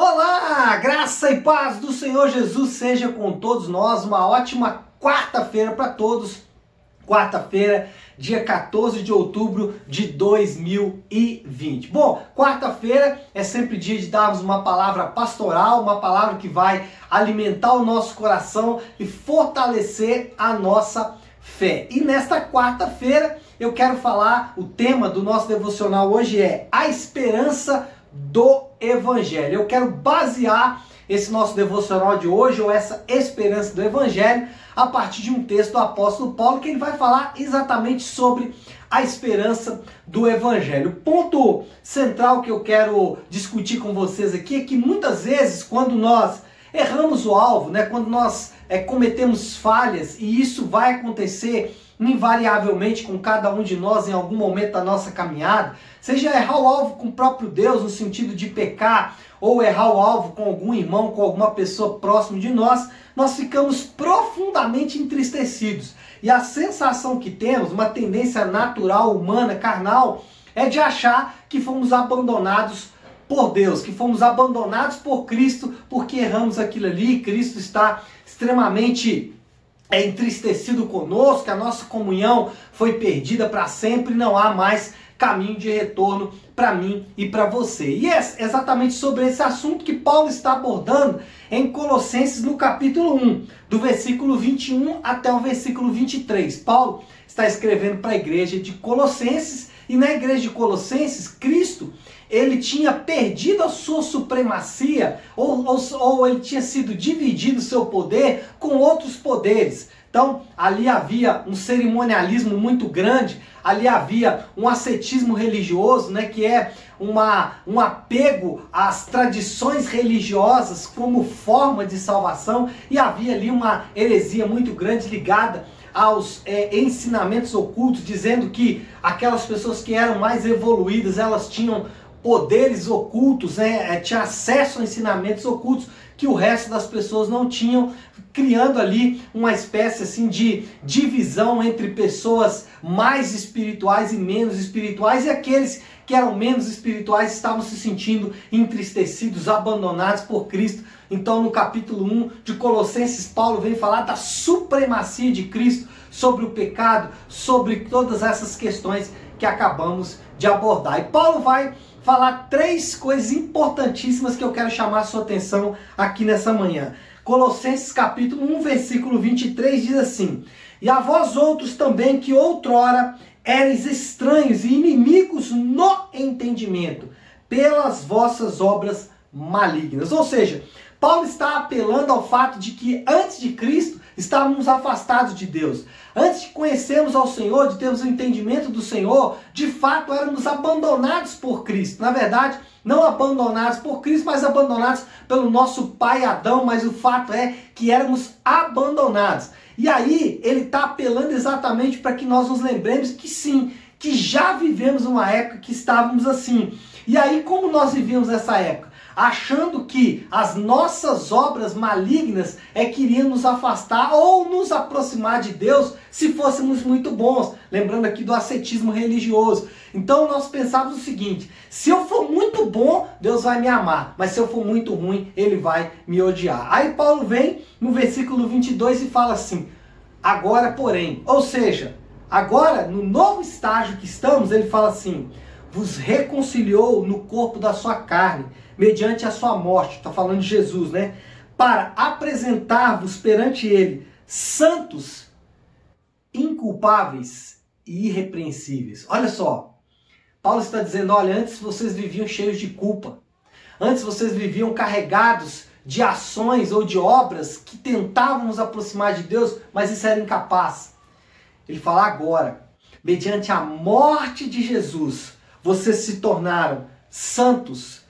Olá, graça e paz do Senhor Jesus seja com todos nós. Uma ótima quarta-feira para todos. Quarta-feira, dia 14 de outubro de 2020. Bom, quarta-feira é sempre dia de darmos uma palavra pastoral, uma palavra que vai alimentar o nosso coração e fortalecer a nossa fé. E nesta quarta-feira eu quero falar, o tema do nosso devocional hoje é a esperança do Evangelho. Eu quero basear esse nosso devocional de hoje, ou essa esperança do Evangelho, a partir de um texto do apóstolo Paulo, que ele vai falar exatamente sobre a esperança do Evangelho. O ponto central que eu quero discutir com vocês aqui é que muitas vezes, quando nós erramos o alvo, né, quando nós é, cometemos falhas, e isso vai acontecer invariavelmente com cada um de nós em algum momento da nossa caminhada, seja errar o alvo com o próprio Deus, no sentido de pecar, ou errar o alvo com algum irmão, com alguma pessoa próxima de nós, nós ficamos profundamente entristecidos. E a sensação que temos, uma tendência natural, humana, carnal, é de achar que fomos abandonados por Deus, que fomos abandonados por Cristo porque erramos aquilo ali, Cristo está extremamente é entristecido conosco, a nossa comunhão foi perdida para sempre, não há mais caminho de retorno para mim e para você. E é exatamente sobre esse assunto que Paulo está abordando em Colossenses no capítulo 1, do versículo 21 até o versículo 23. Paulo está escrevendo para a igreja de Colossenses e na igreja de Colossenses, Cristo ele tinha perdido a sua supremacia, ou, ou, ou ele tinha sido dividido seu poder com outros poderes. Então, ali havia um cerimonialismo muito grande, ali havia um ascetismo religioso, né, que é uma, um apego às tradições religiosas como forma de salvação, e havia ali uma heresia muito grande ligada aos é, ensinamentos ocultos, dizendo que aquelas pessoas que eram mais evoluídas, elas tinham poderes ocultos, né? É, tinha acesso a ensinamentos ocultos que o resto das pessoas não tinham, criando ali uma espécie assim de divisão entre pessoas mais espirituais e menos espirituais e aqueles que eram menos espirituais estavam se sentindo entristecidos, abandonados por Cristo. Então, no capítulo 1 de Colossenses, Paulo vem falar da supremacia de Cristo sobre o pecado, sobre todas essas questões que acabamos de abordar. E Paulo vai falar três coisas importantíssimas que eu quero chamar a sua atenção aqui nessa manhã. Colossenses capítulo 1, versículo 23 diz assim: E a vós outros também que outrora eres estranhos e inimigos no entendimento, pelas vossas obras malignas. Ou seja, Paulo está apelando ao fato de que antes de Cristo estávamos afastados de Deus. Antes de conhecermos ao Senhor, de termos o entendimento do Senhor, de fato éramos abandonados por Cristo. Na verdade, não abandonados por Cristo, mas abandonados pelo nosso pai Adão, mas o fato é que éramos abandonados. E aí ele está apelando exatamente para que nós nos lembremos que sim, que já vivemos uma época que estávamos assim. E aí, como nós vivíamos essa época? Achando que as nossas obras malignas é que iriam nos afastar ou nos aproximar de Deus se fôssemos muito bons. Lembrando aqui do ascetismo religioso. Então nós pensávamos o seguinte: se eu for muito bom, Deus vai me amar, mas se eu for muito ruim, ele vai me odiar. Aí Paulo vem no versículo 22 e fala assim: agora, porém, ou seja, agora no novo estágio que estamos, ele fala assim: vos reconciliou no corpo da sua carne mediante a sua morte, está falando de Jesus, né? Para apresentar-vos perante Ele santos, inculpáveis e irrepreensíveis. Olha só, Paulo está dizendo: olha, antes vocês viviam cheios de culpa, antes vocês viviam carregados de ações ou de obras que tentavam nos aproximar de Deus, mas isso era incapaz. Ele fala agora, mediante a morte de Jesus, vocês se tornaram santos,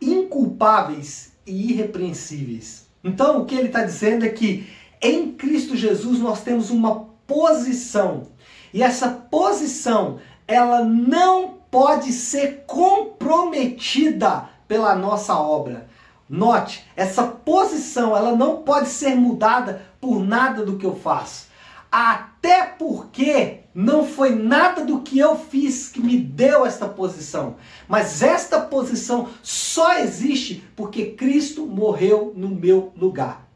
inculpáveis e irrepreensíveis. Então, o que ele está dizendo é que em Cristo Jesus nós temos uma posição. E essa posição, ela não pode ser comprometida pela nossa obra. Note, essa posição, ela não pode ser mudada por nada do que eu faço. Até porque não foi nada do que eu fiz que me deu esta posição, mas esta posição só existe porque Cristo morreu no meu lugar.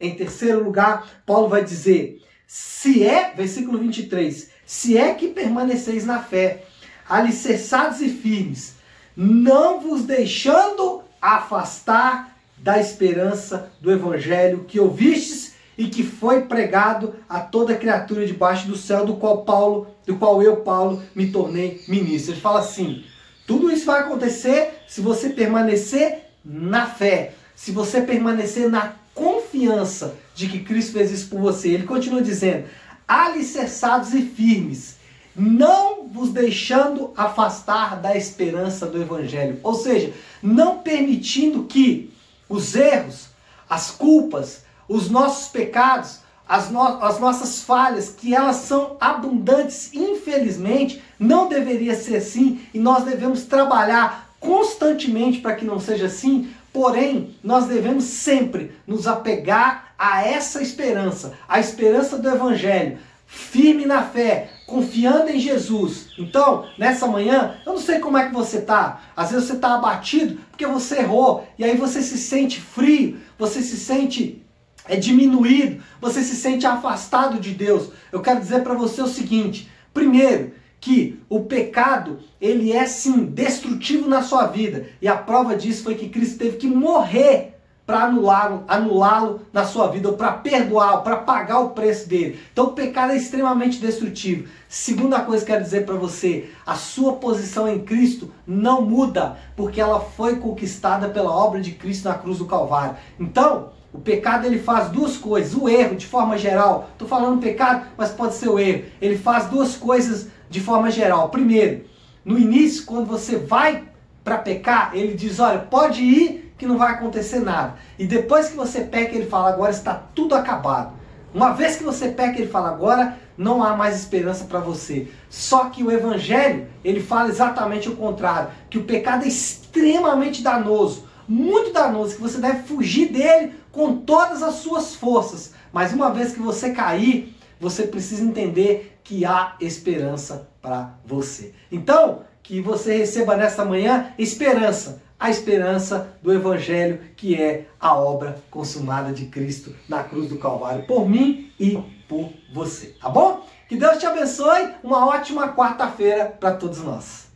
Em terceiro lugar, Paulo vai dizer: se é, versículo 23, se é que permaneceis na fé, alicerçados e firmes, não vos deixando afastar da esperança do evangelho que ouvistes e que foi pregado a toda criatura debaixo do céu, do qual Paulo, do qual eu, Paulo, me tornei ministro. Ele fala assim: tudo isso vai acontecer se você permanecer na fé, se você permanecer na confiança de que Cristo fez isso por você. Ele continua dizendo: alicerçados e firmes, não vos deixando afastar da esperança do evangelho. Ou seja, não permitindo que os erros, as culpas, os nossos pecados, as, no as nossas falhas, que elas são abundantes, infelizmente, não deveria ser assim e nós devemos trabalhar constantemente para que não seja assim. Porém, nós devemos sempre nos apegar a essa esperança, a esperança do Evangelho, firme na fé, confiando em Jesus. Então, nessa manhã, eu não sei como é que você tá. Às vezes você está abatido porque você errou e aí você se sente frio, você se sente é diminuído, você se sente afastado de Deus. Eu quero dizer para você o seguinte: primeiro, que o pecado, ele é sim destrutivo na sua vida, e a prova disso foi que Cristo teve que morrer para anulá-lo anulá na sua vida, ou para perdoar, para pagar o preço dele. Então o pecado é extremamente destrutivo. Segunda coisa que quero dizer para você, a sua posição em Cristo não muda, porque ela foi conquistada pela obra de Cristo na cruz do Calvário. Então, o pecado ele faz duas coisas. O erro, de forma geral, estou falando pecado, mas pode ser o erro. Ele faz duas coisas de forma geral. Primeiro, no início, quando você vai para pecar, ele diz: olha, pode ir que não vai acontecer nada. E depois que você peca, ele fala: agora está tudo acabado. Uma vez que você peca, ele fala: agora não há mais esperança para você. Só que o evangelho, ele fala exatamente o contrário, que o pecado é extremamente danoso muito danoso, que você deve fugir dele com todas as suas forças. Mas uma vez que você cair, você precisa entender que há esperança para você. Então, que você receba nesta manhã esperança, a esperança do Evangelho, que é a obra consumada de Cristo na cruz do Calvário, por mim e por você. Tá bom? Que Deus te abençoe. Uma ótima quarta-feira para todos nós.